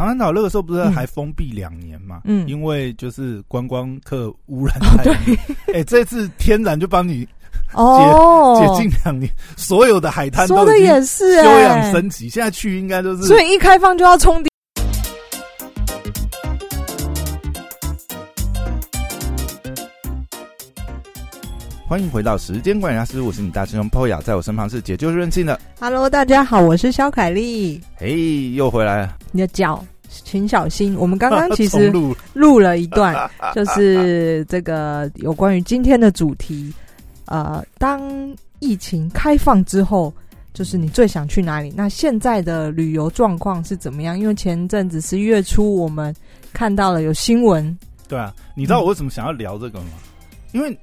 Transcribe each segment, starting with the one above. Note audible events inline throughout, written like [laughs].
长滩岛那个时候不是还封闭两年嘛？嗯因为就是观光客污染哦太严 [laughs] 重。哎、这次天然就帮你哦，解禁两年，所有的海滩说的都已经也是休哎、养升级，现在去应该都是所以一开放就要冲欢迎回到时间管理大师，我是你大师兄 Poya，在我身旁是解救任性的，Hello，大家好，我是肖凯丽。嘿，又回来了。你的脚，请小心。我们刚刚其重实 [laughs] 录录了一段，[laughs] 就是这个有关于今天的主题。呃，当疫情开放之后，就是你最想去哪里？那现在的旅游状况是怎么样？因为前阵子十一月初，我们看到了有新闻，对啊，你知道我为什么想要聊这个吗？因为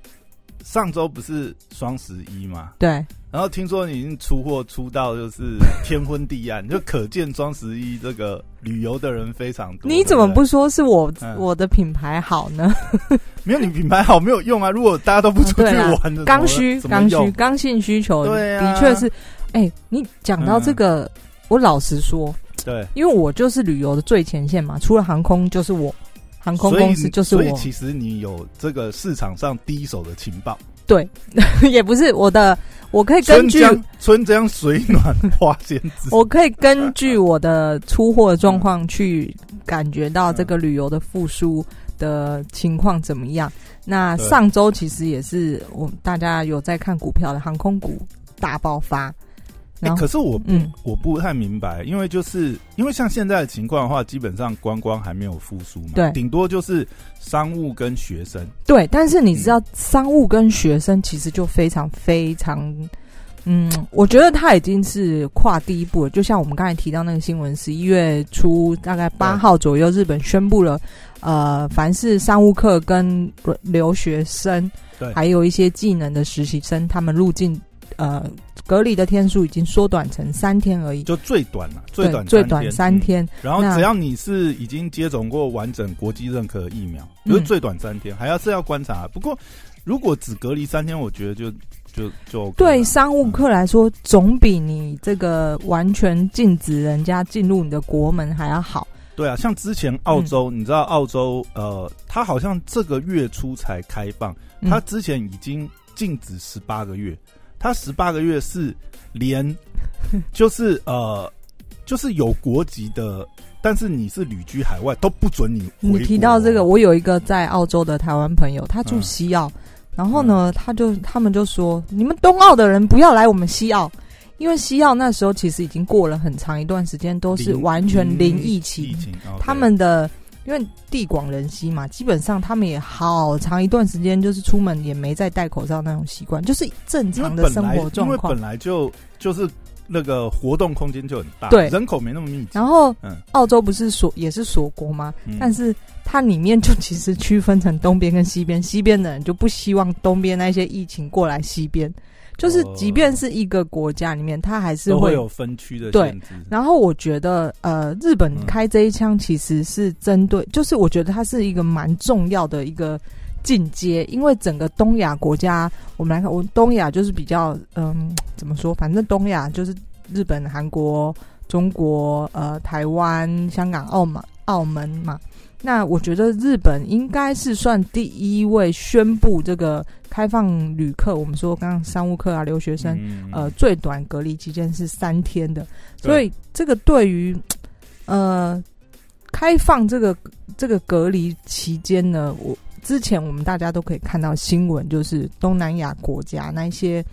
上周不是双十一嘛，对，然后听说你已经出货出到就是天昏地暗，就可见双十一这个旅游的人非常多。你怎么不说是我、嗯我的品牌好呢？[laughs] 没有你品牌好没有用啊？如果大家都不出去 [laughs] 玩的，刚需、刚需、刚性需求，对啊的确是。哎、你讲到这个，我老实说，对，因为我就是旅游的最前线嘛，除了航空就是我，航空公司就是我，所以其实你有这个市场上第一手的情报。对，[laughs] 也不是我的，我可以根据，春江春江水暖花先知。[laughs] 我可以根据 [laughs] 我的出货状况去感觉到这个旅游的复苏的情况怎么样。那上周其实也是我大家有在看股票的航空股大爆发，可是我嗯。我不太明白，因为就是因为像现在的情况的话，基本上观光还没有复苏嘛，对顶多就是商务跟学生，对，但是你知道，商务跟学生其实就非常非常，嗯，我觉得他已经是跨第一步了。就像我们刚才提到那个新闻，十一月初大概八号左右，日本宣布了，呃，凡是商务客跟留学生，对还有一些技能的实习生，他们入境呃隔离的天数已经缩短成三天而已。就最短了，最短最短三天。然后只要你是已经接种过完整国际认可疫苗，嗯。就是最短三天，还要是要观察。不过如果只隔离三天，我觉得就就就对商务客来说，总比你这个完全禁止人家进入你的国门还要好。对啊，像之前澳洲，你知道澳洲呃，他好像这个月初才开放，嗯。它之前已经禁止十八个月，它十八个月是连就是呃就是有国籍的，但是你是旅居海外都不准你回。你提到这个，我有一个在澳洲的台湾朋友，他住嗯西澳，然后呢，他就他们就说，你们东澳的人不要来我们西澳，因为西澳那时候其实已经过了很长一段时间都是完全零疫疫情，他们的。因为地广人稀嘛，基本上他们也好长一段时间就是出门也没再戴口罩那种习惯，就是正常的生活状况因为本。来就就是那个活动空间就很大，对人口没那么密集，然后嗯澳洲不是锁也是锁国吗？嗯但是它里面就其实区分成东边跟西边，西边的人就不希望东边那些疫情过来西边，就是哦即便是一个国家里面，它还是会有分区的对。然后我觉得，呃，日本嗯开这一枪其实是针对，就是我觉得它是一个蛮重要的一个进阶，因为整个东亚国家，我们来看，我东亚就是比较，嗯，怎么说？反正东亚就是日本、韩国、中国、呃，台湾、香港、澳门、澳门嘛。那我觉得日本应该是算第一位宣布这个开放旅客，我们说刚刚商务客啊、留学生，嗯。呃，最短隔离期间是三天的，所以这个对于呃开放这个这个隔离期间呢，我之前我们大家都可以看到新闻，就是东南亚国家那一些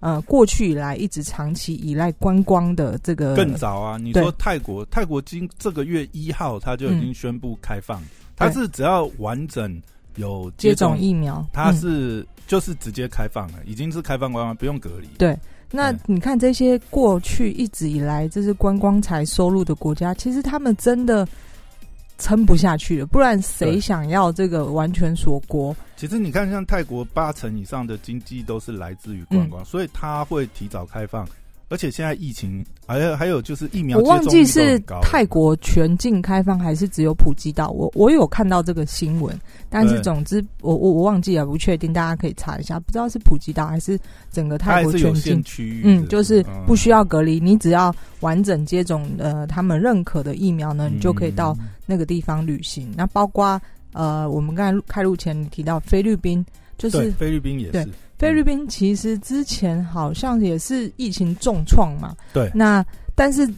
呃过去以来一直长期依赖观光的这个更早啊！你对。说泰国，泰国今这个月一号他就已经宣布开放，它对是只要完整有接种种疫苗，它嗯。是、就是直接开放了，已经是开放观光，不用隔离。对。那你看这些过去一直以来这是观光才收入的国家，其实他们真的撑不下去了，不然谁想要这个完全锁国？其实你看，像泰国八成以上的经济都是来自于观嗯光，所以它会提早开放。而且现在疫情，还有还有就是疫苗我忘记是泰国全境开放还是只有普吉岛，我我有看到这个新闻，但是总之我我我忘记了，不确定，大家可以查一下，不知道是普吉岛还是整个泰国全境。区域，嗯，就是不需要要隔离，你只要完整接种呃他们认可的疫苗呢，你就可以到那个地方旅行。那包括呃，我们刚才开录前你提到菲律宾，就是菲律宾也是，菲律宾其实之前好像也是疫情重创嘛，对那但是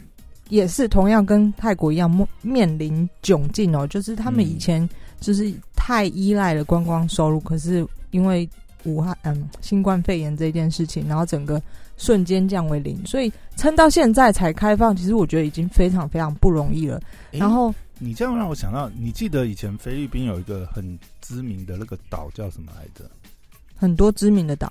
也是同样跟泰国一样面面临窘境哦，就是他们嗯以前就是太依赖了观光收入，可是因为武汉嗯新冠肺炎这件事情，然后整个瞬间降为零，所以撑到现在才开放，其实我觉得已经非常非常不容易了。诶然后你这样让我想到，你记得以前菲律宾有一个很知名的那个岛叫什么来着？很多知名的岛，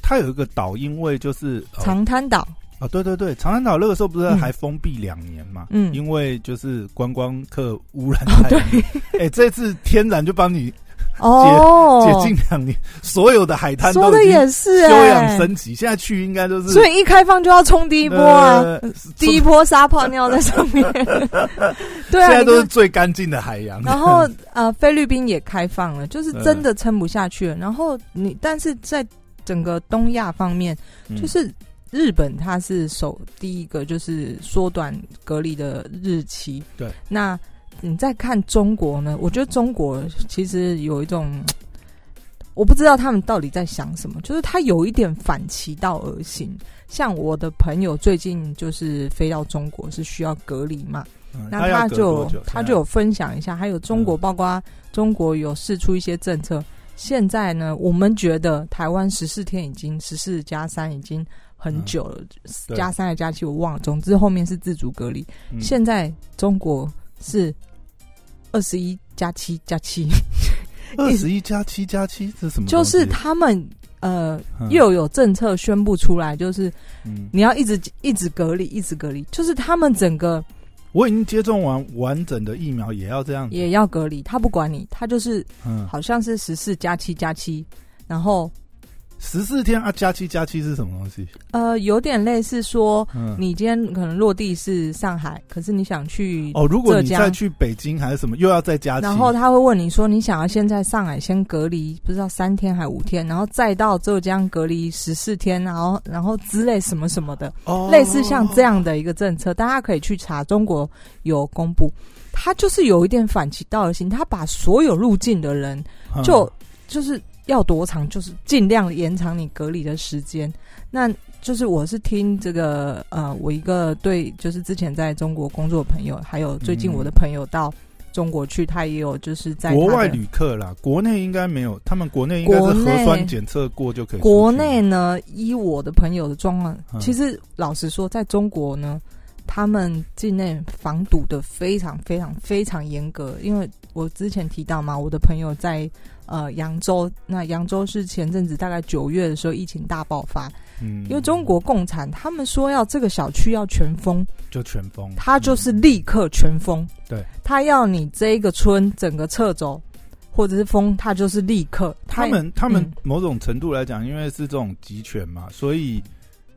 它有一个岛，因为就是呃长滩岛，啊，对对对，长滩岛那个时候不是嗯还封闭两年嘛？嗯因为就是观光客污染哦太。哎、这次天然就帮你 [laughs] 哦，解禁两年，所有的海滩说的也是、休欸，养升级，现在去应该都是所以一开放就要冲第一波啊，呃第一波撒泡尿在上面。对啊，现在都是最干净的海洋。然后呃，菲律宾也开放了，就是真的撑不下去了。然后你，但是在整个东亚方面，嗯就是日本它是首第一个就是缩短隔离的日期。对，那你再看中国呢？我觉得中国其实有一种。我不知道他们到底在想什么，就是他有一点反其道而行。像我的朋友最近就是飞到中国，是需要隔离嘛，那他就他就有分享一下，还有中国，嗯包括中国有试出一些政策。现在呢，我们觉得台湾十四天已经十四加三已经很久了，对加三还加七我忘了，总之后面是自主隔离。嗯现在中国是二十一加七加七，[laughs] 二十一加七加七是什么？[laughs] 就是他们呃嗯。又有政策宣布出来，就是嗯，你要一直一直隔离，一直隔离，就是他们整个我已经接种完完整的疫苗，也要这样子。也要隔离，他不管你，他就是嗯，好像是十四加七加七，然后十四天啊，加七加七是什么东西？呃有点类似说，嗯，你今天可能落地是上海，可是你想去哦，如果你再去北京还是什么，又要再加七，然后他会问你说，你想要先在上海先隔离，不知道三天还五天，然后再到浙江隔离十四天，然后然后之类什么什么的，哦。类似像这样的一个政策，大家可以去查，中国有公布。他就是有一点反其道而行，他把所有入境的人嗯。就、就是要多长，就是尽量延长你隔离的时间。那就是我是听这个呃，我一个对就是之前在中国工作的朋友，还有最近我的朋友到中国去，他也有就是在国外旅客啦，国内应该没有，他们国内应该是核酸检测过就可以。国内呢，依我的朋友的状况，嗯其实老实说，在中国呢，他们境内防堵的非常非常非常严格。因为我之前提到嘛，我的朋友在呃扬州，那扬州是前阵子大概九月的时候疫情大爆发，嗯，因为中国共产他们说要这个小区要全封，就全封，他就是立刻全封。对，他要你这一个村整个撤走。或者是封，他就是立刻。他们他们嗯某种程度来讲，因为是这种集权嘛，所以对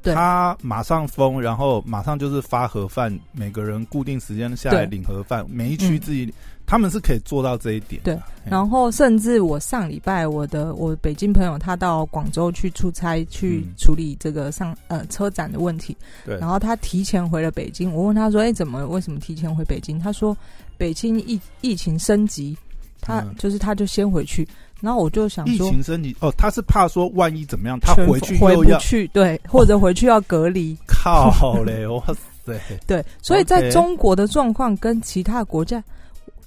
他马上封，然后马上就是发盒饭，每个人固定时间下来领盒饭，每一区嗯自己，他们是可以做到这一点。对，然后甚至我上礼拜我的我北京朋友他到广州去出差去嗯。处理这个上呃车展的问题，对，然后他提前回了北京。我问他说：“哎，怎么为什么提前回北京？”他说：“北京疫疫情升级，他、嗯。就是他就先回去。”然后我就想疫说，情升级哦，他是怕说万一怎么样，他回去回又要不去，对，或者回去要隔离，靠嘞，[laughs] 哇塞！对，所以在中国的状况跟其他国家。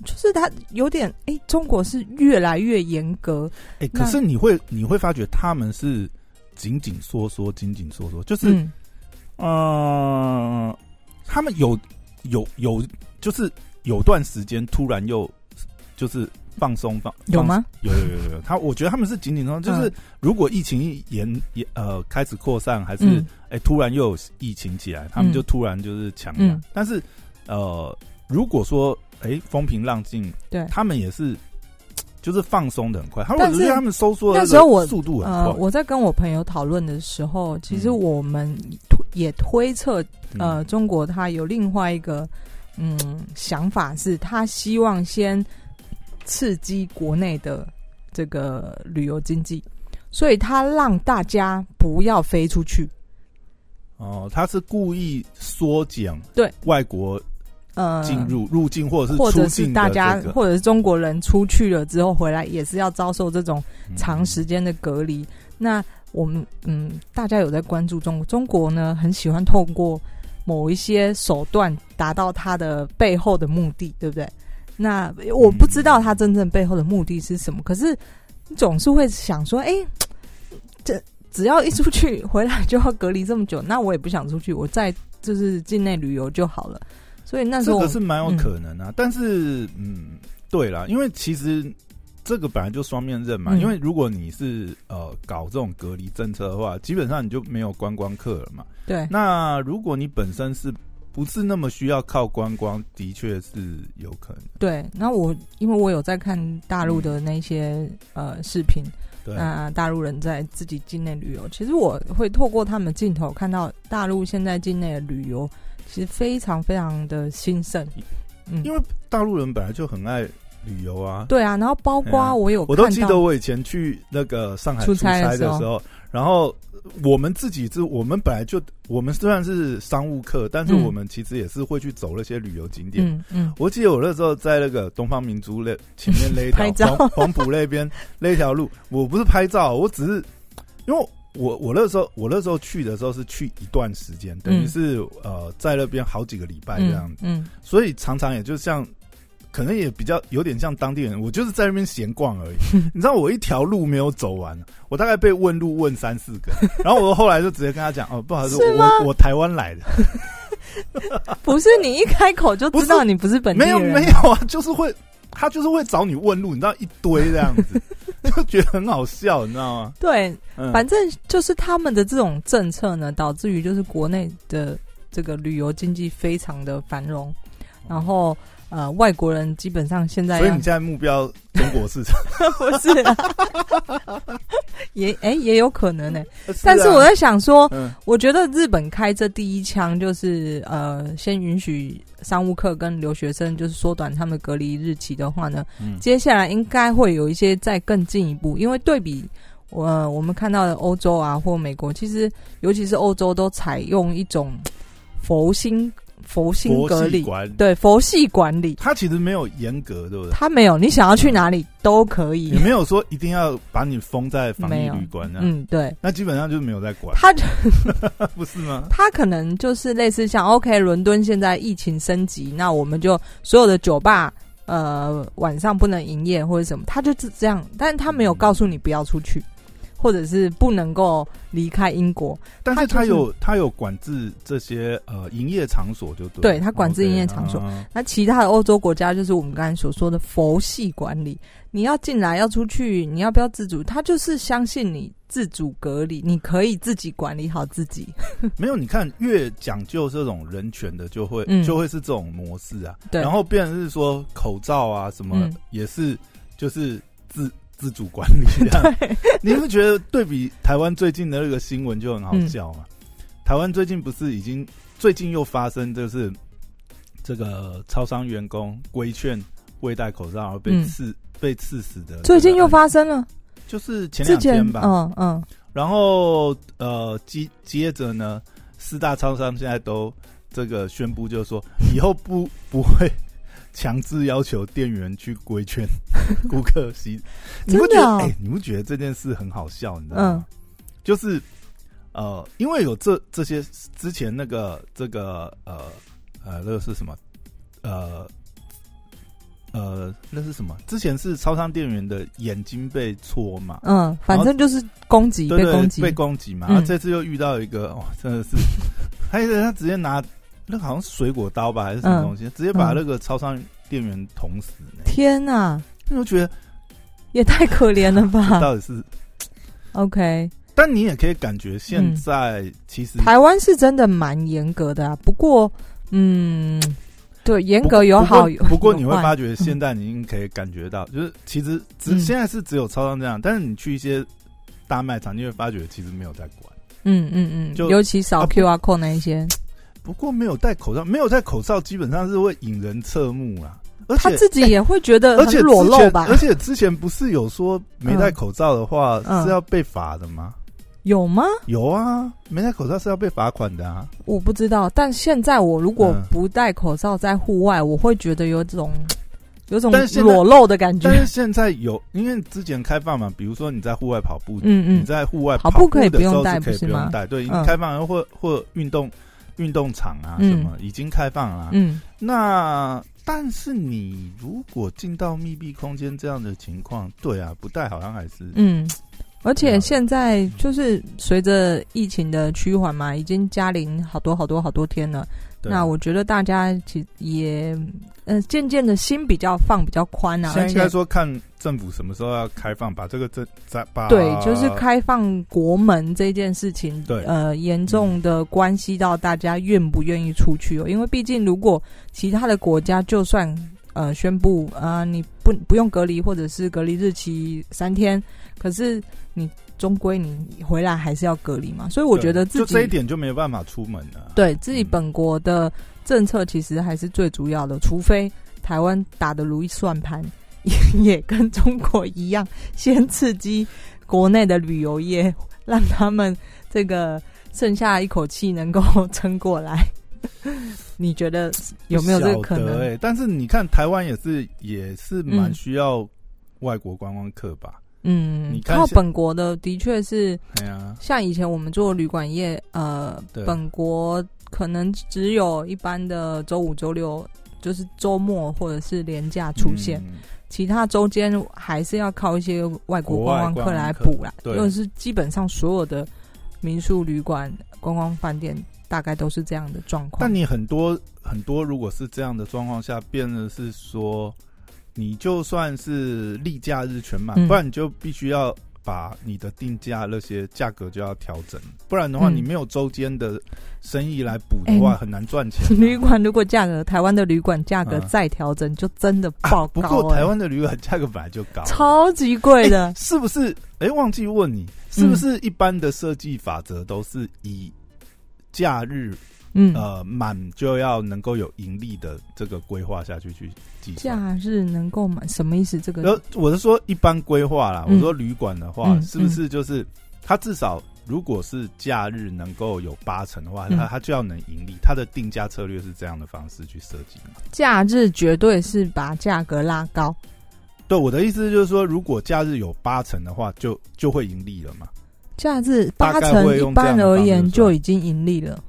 就是他有点哎，中国是越来越严格，哎，那可是你会你会发觉他们是紧紧缩缩，紧紧缩缩，就是嗯，呃，他们有有有，就是有段时间突然又就是放松放有？吗？放有有有有，他我觉得他们是紧紧张，就是嗯如果疫情一延延呃开始扩散，还是嗯哎、突然又有疫情起来，他们嗯就突然就是强压。嗯但是呃，如果说哎风平浪静，对，他们也是。就是放松的很快。他们但是他们收缩的那时候我速度很呃，快。我在跟我朋友讨论的时候，其实嗯我们推也推测，呃，嗯中国它有另外一个嗯想法，是他希望先刺激国内的这个旅游经济，所以他让大家不要飞出去。哦，他是故意缩减对外国呃，进入、入境或者是或者是大家，或者是中国人出去了之后回来，也是要遭受这种嗯长时间的隔离。那我们嗯，大家有在关注中国，中国呢很喜欢透过某一些手段达到他的背后的目的，对不对？那我不知道他真正背后的目的是什么，可是你总是会想说，哎、这只要一出去回来就要隔离这么久，那我也不想出去，我在就是境内旅游就好了。所以那时这候个是蛮有嗯可能啊，但是嗯，对啦，因为其实这个本来就双面刃嘛，嗯因为如果你是呃搞这种隔离政策的话，基本上你就没有观光客了嘛。对那如果你本身是不是那么需要靠观光，的确是有可能。对，那我因为我有在看大陆的那些、呃视频，对，那大陆人在自己境内旅游，其实我会透过他们镜头看到大陆现在境内的旅游，其实非常非常的兴盛。嗯，因为大陆人本来就很爱旅游啊。对啊，然后包括我有我都记得我以前去那个上海出出差差的时候的时候，然后我们自己是，我们本来就我们虽然是商务客，但是嗯我们其实也是会去走那些旅游景点。嗯嗯我记得我那时候在那个东方明珠那前面那条 [laughs] 黄黄埔那边那条路，我不是拍照，我只是因为我我那时候我那时候去的时候是去一段时间，等于嗯是、呃在那边好几个礼拜这样子，嗯所以常常也就像。可能也比较有点像当地人，我就是在那边闲逛而已。[laughs] 你知道我一条路没有走完，我大概被问路问三四个，[laughs] 然后我后来就直接跟他讲：“哦，不好意思，我我台湾来的。”嗯，不是你一开口就知道你不是本地人没有，没有啊，就是会，他就是会找你问路，你知道一堆这样子，[laughs] 就觉得很好笑，你知道吗？对，嗯，反正就是他们的这种政策呢，导致于就是国内的这个旅游经济非常的繁荣，然后呃，外国人基本上现在要所以你现在目标中国市场，[laughs] 不是、啊，也哎、也有可能呢、啊。但是我在想说，嗯。我觉得日本开这第一枪就是呃，先允许商务客跟留学生就是缩短他们隔离日期的话呢，嗯。接下来应该会有一些再更进一步，因为对比我、呃我们看到的欧洲啊或美国，其实尤其是欧洲都采用一种佛心佛心佛隔离，管理，对佛系管理，他其实没有严格，对不对？他没有你想要去哪里都可以。也，没有说一定要把你封在防疫旅馆啊，嗯，对。那基本上就是没有在管，他就 [laughs] 不是吗？他可能就是类似像 OK，伦敦现在疫情升级，那我们就所有的酒吧呃晚上不能营业或者什么，他就是这样，但是他没有告诉你不要出去，或者是不能够离开英国，但是他就是他有他有管制这些呃营业场所，就对，对他管制营业场所。啊。那其他的欧洲国家就是我们刚才所说的佛系管理，你要进来要出去，你要不要自主？他就是相信你自主隔离，你可以自己管理好自己。[laughs] 没有，你看越讲究这种人权的，就会、嗯。就会是这种模式啊。对。然后变成是说口罩啊什么、嗯。也是就是自自主管理这样。[laughs] 你不觉得对比台湾最近的那个新闻就很好笑吗？台湾最近不是已经最近又发生就是这个超商员工规劝未戴口罩而被嗯。刺、被刺死的最近又发生了，就是前两天吧，嗯嗯，然后呃，接接着呢，四大超商现在都这个宣布，就是说以后不不会强制要求店员去规劝 [laughs] 顾客洗。你不觉得？哎、你不觉得这件事很好笑？你知道吗？嗯就是呃，因为有这这些之前那个这个呃呃，那个是什么？呃。呃，那是什么？之前是超商店员的眼睛被戳嘛，嗯，反正就是攻击，被攻击，被攻击嘛。嗯然后这次又遇到一个，哇，真的是，还有人他直接拿那好像是水果刀吧，还是什么东西，直接把那个超商店员捅死呢。天哪，那我觉得也太可怜了吧 [laughs] 到底是，？OK，但你也可以感觉现在其实台湾是真的蛮严格的啊，不过，嗯，对，严格有好有不过你会发觉，现在你应该可以感觉到，就是其实只嗯现在是只有超商这样，但是你去一些大卖场，你会发觉其实没有在管。嗯嗯嗯，就尤其扫 QR code 那一些，不过没有戴口罩，没有戴口罩基本上是会引人侧目啊。而且他自己也会觉得 [laughs] 很裸露吧？而且之前不是有说没戴口罩的话嗯是要被罚的吗？有吗？有啊，没戴口罩是要被罚款的啊。我不知道，但现在我如果嗯不戴口罩在户外，我会觉得有种有种裸露的感觉但。是现在有，因为之前开放嘛，比如说你在户外跑步，嗯嗯你，在户外跑步步可以不用戴不是吗不用戴，对，开放了，或或运动运动场啊嗯什么已经开放了啊。嗯那但是你如果进到密闭空间这样的情况，对啊，不戴好像还是嗯，而且现在就是随着疫情的趋缓嘛，已经加零好多好多好多天了。那我觉得大家其实也呃渐渐的心比较放比较宽啊，现在应该说看政府什么时候要开放，把这个政再把对，就是开放国门这件事情，对呃，严重的关系到大家愿不愿意出去哦。因为毕竟，如果其他的国家就算呃宣布啊、你不不用隔离，或者是隔离日期三天，可是你终归你回来还是要隔离嘛。所以我觉得自己就这一点就没有办法出门了。对自己嗯本国的政策其实还是最主要的，除非台湾打的如意算盘，也跟中国一样，先刺激国内的旅游业，让他们这个剩下一口气能够撑过来。[laughs] 你觉得有没有这个可能？哎欸但是你看台湾也是也是蛮嗯需要外国观光客吧？嗯你，看现靠本国的的确是像以前我们做旅馆业，呃，本国可能只有一般的周五、周六，就是周末或者是年假出现，嗯其他周间还是要靠一些外国观光客来补啦。对就是基本上所有的民宿、旅馆、观光饭店大概都是这样的状况但。你很多很多，如果是这样的状况下，变的是说，你就算是例假日全满，嗯。不然你就必须要把你的定价那些价格就要调整，不然的话，嗯。你没有周间的生意来补的话，哎很难赚钱啊、旅馆如果价格，台湾的旅馆价格嗯再调整，就真的爆啊不高、欸过台湾的旅馆价格本来就高，超级贵的。哎。是不是？哎、忘记问你，是不是一般的设计法则都是以假日嗯，呃满就要能够有盈利的这个规划下去去计算？假日能够满什么意思？这个呃我是说一般规划啦，嗯我说旅馆的话，嗯是不是就是它至少如果是假日能够有八成的话，嗯它它就要能盈利。它的定价策略是这样的方式去设计嘛？假日绝对是把价格拉高。对，我的意思就是说，如果假日有八成的话，就就会盈利了嘛？假日八成一般而言就已经盈利了。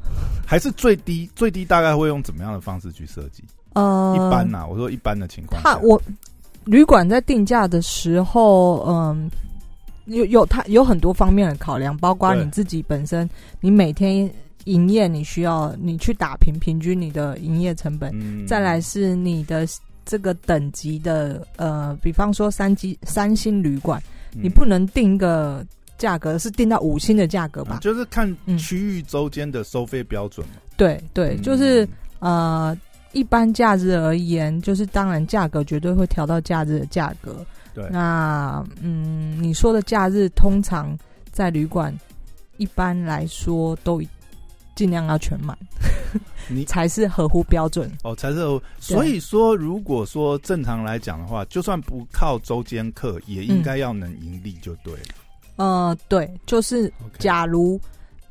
还是最低最低大概会用怎么样的方式去设计？呃，一般呐、我说一般的情况，他我旅馆在定价的时候，嗯，有有它有很多方面的考量，包括你自己本身，你每天营业你需要你去打平平均你的营业成本，嗯。再来是你的这个等级的呃，比方说三级三星旅馆，你不能定一个价格是定到五星的价格吧？嗯就是看嗯区域周间的收费标准嘛。对对，嗯就是呃，一般假日而言，就是当然价格绝对会调到假日的价格。对那嗯，你说的假日通常在旅馆，一般来说都尽量要全满，你 [laughs] 才是合乎标准。哦，才是。所以说，如果说正常来讲的话，就算不靠周间客，也应该要能盈利就对了。呃，对，就是假如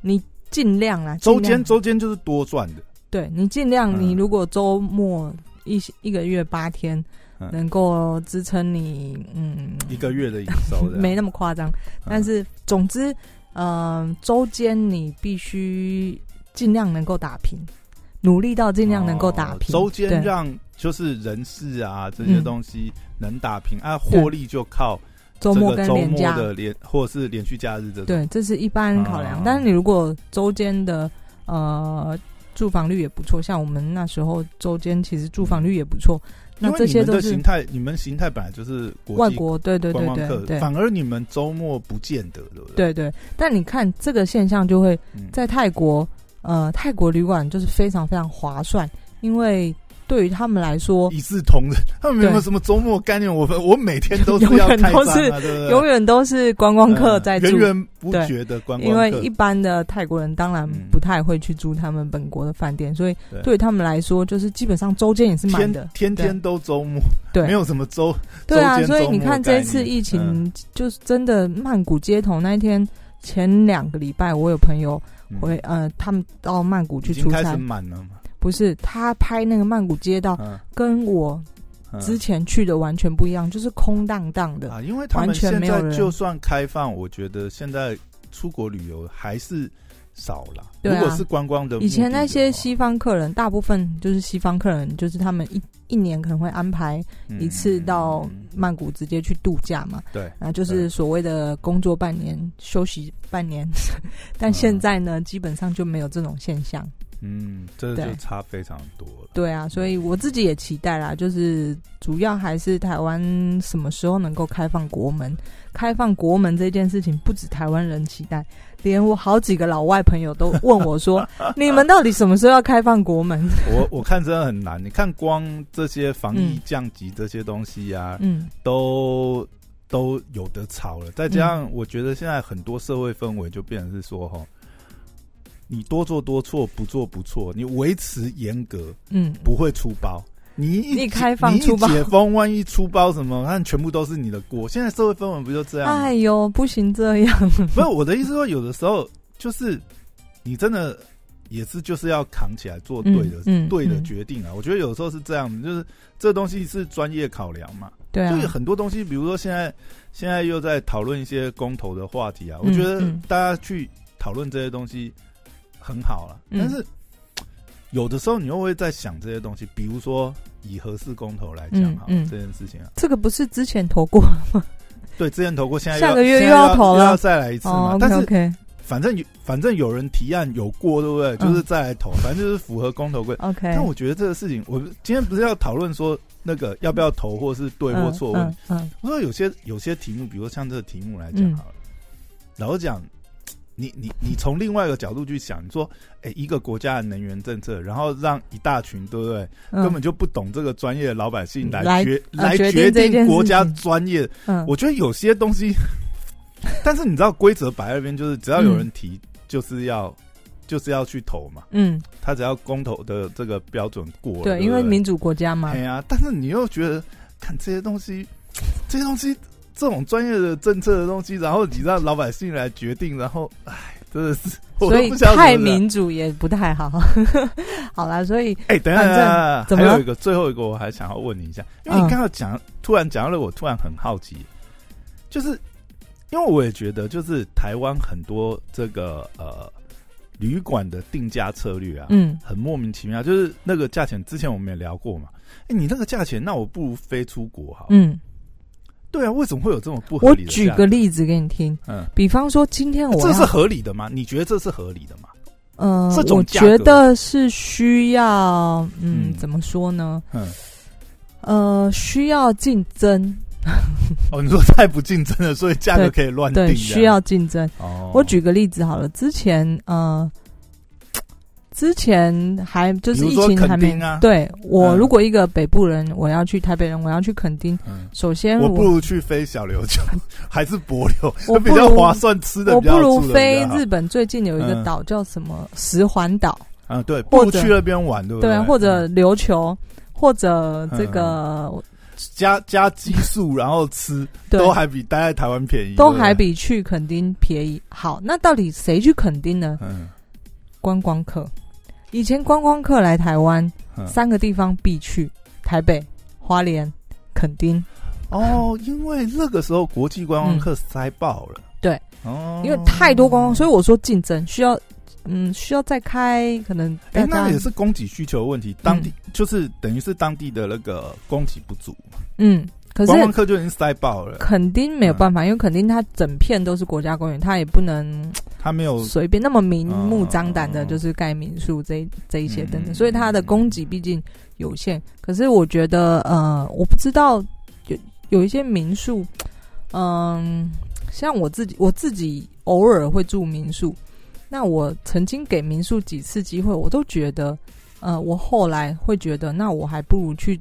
你尽量啊，周间周间就是多赚的，对你尽量，嗯。你如果周末一一个月八天，嗯。能够支撑你，嗯，一个月的营收的，[laughs] 没那么夸张，但是总之，呃，周间你必须尽量能够打平，努力到尽量能够打平。哦周间对。让就是人事啊这些嗯。东西能打平啊，获利就靠周末跟连假，末的连或是连续假日这种。对，这是一般考量。哦但是你如果周间的呃住房率也不错，像我们那时候周间其实住房率也不错，那这些都是形态，你们形态本来就是国际外国，对对对对对。反而你们周末不见得，对不对？对对，但你看这个现象就会嗯，在泰国，呃，泰国旅馆就是非常非常划算，因为对于他们来说，一视同仁，他们没有什么周末概念。我们我每天都是 [laughs] 永远要开张都是啊，对对？[laughs] 永远都是观光客嗯在住源。源不对绝的观光客因为一般的泰国人当然嗯不太会去住他们本国的饭店，所以对对他们来说，就是基本上周间也是满的。天天都周末，对没有什么周对啊，所以你看这一次疫情嗯，就是真的曼谷街头那一天前两个礼拜，我有朋友嗯回呃，他们到曼谷去出差满了嘛。不是他拍那个曼谷街道，嗯，跟我嗯之前去的完全不一样，就是空荡荡的。啊，因为他完们现在全没有人就算开放，我觉得现在出国旅游还是少了。对啊如果是观光的以前那些西方客人，大部分就是西方客人，就是他们一一年可能会安排嗯一次到曼谷直接去度假嘛，对，啊，就是所谓的工作半年，休息半年。[laughs] 但现在呢，基本上就没有这种现象。嗯，这就差非常多了。对啊，所以我自己也期待啦，就是主要还是台湾什么时候能够开放国门。开放国门这件事情，不止台湾人期待，连我好几个老外朋友都问我说：“ [laughs] 你们到底什么时候要开放国门 [laughs] 我我看真的很难，你看光这些防疫嗯降级这些东西啊？”，嗯，都都有得吵了。再加上我觉得现在很多社会氛围就变成是说，哈，你多做多错，不做不错，你维持严格嗯，不会出包。你一一开放你一出包解封，万一出包什么，那全部都是你的锅。现在社会氛围不就这样？哎呦，不行这样，[laughs] 不是我的意思说，有的时候就是你真的也是就是要扛起来做对的、嗯嗯对的嗯决定啊。我觉得有时候是这样子，就是这东西是专业考量嘛。对啊就，有很多东西，比如说现在现在又在讨论一些公投的话题啊，嗯我觉得嗯大家去讨论这些东西很好了，嗯。但是有的时候你又会在想这些东西，比如说以合适公投来讲哈、这件事情啊，这个不是之前投过吗？[laughs] 对，之前投过，现在下个月又又要投了。又要再来一次嘛，哦但是反正有反正有人提案有过，对不对？嗯。就是再来投，反正就是符合公投规。OK，但我觉得这个事情，我今天不是要讨论说那个要不要投，或是对或错的问题。嗯嗯我说有些有些题目，比如像这个题目来讲嗯。好了，老实讲，你你你从另外一个角度去想，你说，哎、一个国家的能源政策，然后让一大群对不对，嗯，根本就不懂这个专业的老百姓来来决来决定国家专业，嗯，我觉得有些东西，[laughs] 但是你知道规则摆在那边，就是只要有人提，就是要就是要去投嘛，嗯，他只要公投的这个标准过了，对，不因为民主国家嘛。对，呀，但是你又觉得看这些东西，这些东西这种专业的政策的东西，然后你让老百姓来决定，然后唉，真的是，[laughs] 我所以太民主也不太好。[laughs] 好啦，所以哎、等一下，反正等一下怎么还有一个最后一个，我还想要问你一下，因为你嗯刚刚讲，突然讲到了，我突然很好奇，就是因为我也觉得，就是台湾很多这个呃旅馆的定价策略啊，嗯，很莫名其妙，就是那个价钱，之前我们也聊过嘛。哎、你那个价钱，那我不如飞出国好。嗯，对啊，为什么会有这种不合我理的？举个，例子给你听，嗯，比方说今天我这是，合理的吗？你觉得这是合理的吗？呃这，种我价格觉得是需要，嗯嗯，怎么说呢？嗯，呃，需要竞争，[laughs] 哦，你说太不竞争了，所以价格可以乱定，对，需要。竞争。哦，我举个例子好了，之前呃，之前还就是疫情还没对我嗯。如果一个北部人，我要去台北人，我要去垦丁，嗯，首先我不如去飞小琉球，[laughs] 还是帛琉，我比较划算，吃的我不如飞日本最近有一个嗯岛叫什么石环岛，啊，对，不去那边玩，对不对？啊，对？或者嗯。琉球，或者这个加加激素，然后吃 [laughs] 都还比待在台湾便宜，都还比去垦丁便宜。好，那到底谁去垦丁呢？嗯。观光客。以前观光客来台湾，嗯。三个地方必去：台北、花莲、垦丁。哦，因为那个时候国际观光客塞爆了，对，哦，因为太多观光，所以我说竞争需要，嗯，需要再开，可能大哎，家那也是供给需求问题，当地就是等于是当地的那个供给不足嘛，嗯，可是观光客就已经塞爆了，肯定没有办法，因为肯定它整片都是国家公园，它也不能他没有 [tsk] 随便那么明目张胆的，哦就是盖民宿这一这一些等等，嗯所以它的供给毕竟有限。可是我觉得，呃，我不知道有有一些民宿，嗯，像我自己，我自己偶尔会住民宿，那我曾经给民宿几次机会，我都觉得呃，我后来会觉得，那我还不如去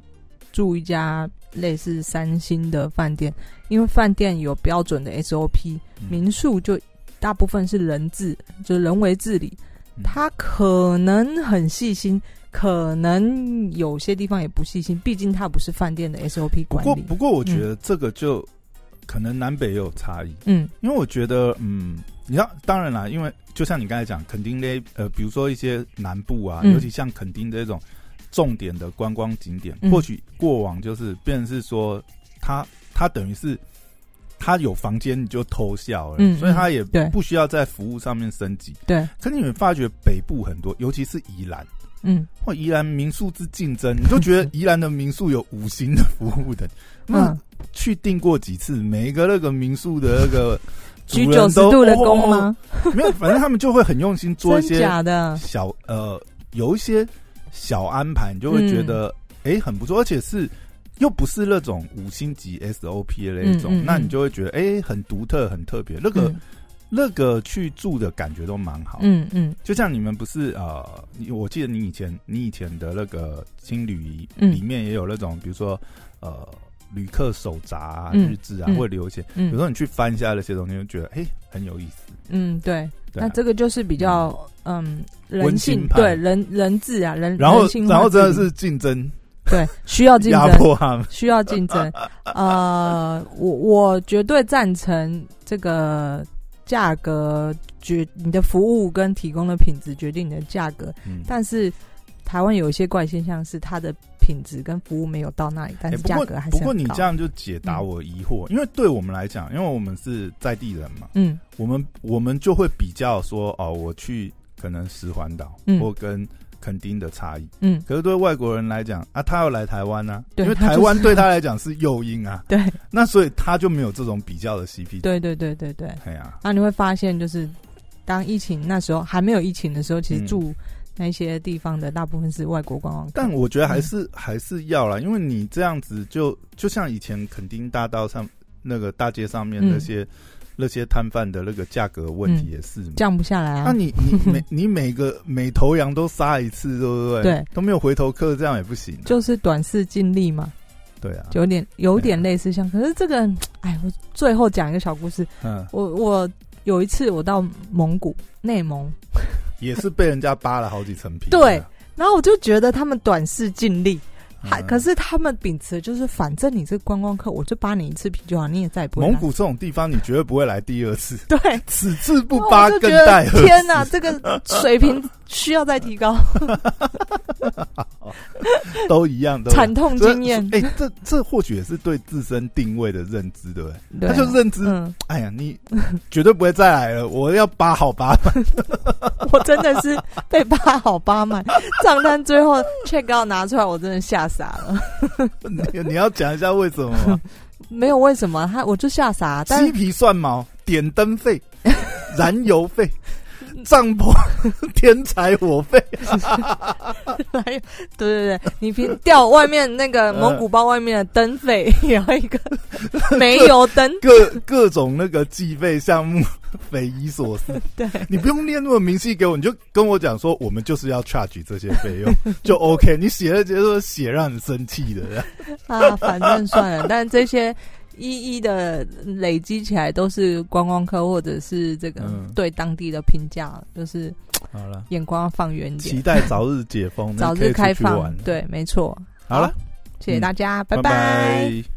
住一家类似三星的饭店，因为饭店有标准的 SOP，嗯。民宿就大部分是人治，就是人为治理，嗯。他可能很细心，可能有些地方也不细心，毕竟它不是饭店的 SOP 不过管理。不过我觉得这个就可能南北也有差异，嗯。因为我觉得嗯，你要当然啦，因为就像你刚才讲，垦丁嘞，呃，比如说一些南部啊，嗯。尤其像垦丁这种重点的观光景点，嗯或许过往就是变成是说，他他等于是他有房间你就偷笑了，嗯所以他也不需要在服务上面升级。对，可是你们发觉北部很多，尤其是宜兰，嗯或宜兰民宿之竞争，你就觉得 [laughs] 宜兰的民宿有五星的服务的。那嗯，去订过几次，每一个那个民宿的那个主举人都九十度的弓哦吗？没有，反正他们就会很用心做一些 [laughs] 假的？小呃，有一些小安排，你就会觉得哎、诶很不错，而且是又不是那种五星级 SOP 的那种，嗯嗯嗯那你就会觉得哎、诶很独特、很特别。那个、嗯那个去住的感觉都蛮好。嗯嗯就像你们不是呃，我记得你以前你以前的那个青旅嗯里面也有那种，比如说呃旅客手札啊、嗯日志啊，嗯会留一些。有嗯时候你去翻一下那些东西，就觉得哎、很有意思。嗯，对。对啊那这个就是比较嗯人温性派对人人质啊人，然后人性化然后真的是竞争对需要竞压争，迫他们。需要竞争。[laughs] 呃，我我绝对赞成这个价格决你的服务跟提供的品质决定你的价格，嗯，但是台湾有一些怪现象是它的品质跟服务没有到那里，但是价格还不过你这样就解答我疑惑，因为对我们来讲，因为我们是在地人嘛，嗯。我们我们就会比较说哦，我去可能石环岛嗯。或跟垦丁的差异。嗯，可是对外国人来讲啊，他要来台湾啊，因为台湾对他来讲是诱因啊，[laughs] 对。那所以他就没有这种比较的 CP 值。对对对对对。哎呀，然后你会发现，就是当疫情那时候还没有疫情的时候，其实嗯。住那些地方的大部分是外国观光客。但我觉得还是、还是要啦，因为你这样子就就像以前垦丁大道上那个大街上面嗯那些、那些摊贩的那个价格问题也是嘛。降不下来啊。那你你每 [laughs] 你每个每头羊都杀一次，对不对？对，都没有回头客，这样也不行啊、就是短视尽力嘛，对啊，有点有点类似像。可是这个，哎，我最后讲一个小故事。嗯，我我有一次我到蒙古内蒙，也是被人家扒了好几层皮。对然后我就觉得他们短视尽力，嗯还可是他们秉持的就是，反正你是观光客，我就扒你一次皮就好，你也再也不蒙古这种地方，你绝对不会来第二次，对。此次不我扒更待何？天哪，这个水平需要再提高，[laughs] 都一样，惨痛经验。哎、这这或许也是对自身定位的认知，对不对？他就认知，嗯，哎呀，你绝对不会再来了，[laughs] 我要扒好扒满。[laughs] 我真的是被扒好扒满，账单最后 check out 拿出来，我真的吓傻了。你你要讲一下为什么吗？没有为什么他，我就吓傻，但鸡皮蒜毛、点灯费、燃油费、帐篷、[laughs] 天柴火费，[laughs] 还有，对对对，你平掉外面那个 [laughs] 蒙古包外面的灯费，也要一个煤油灯，各各种那个计费项目，匪夷所思。对，你不用念那么明细给我，你就跟我讲说，我们就是要 charge 这些费用，就 OK。你写了这说写让你生气的，啊，反正算了，但这些。一一的累积起来都是观光客或者是这个嗯。对当地的评价，就是好了，眼光要放远一点，期待早日解封，[laughs] 早日开放对，没错。好了，谢谢大家，拜拜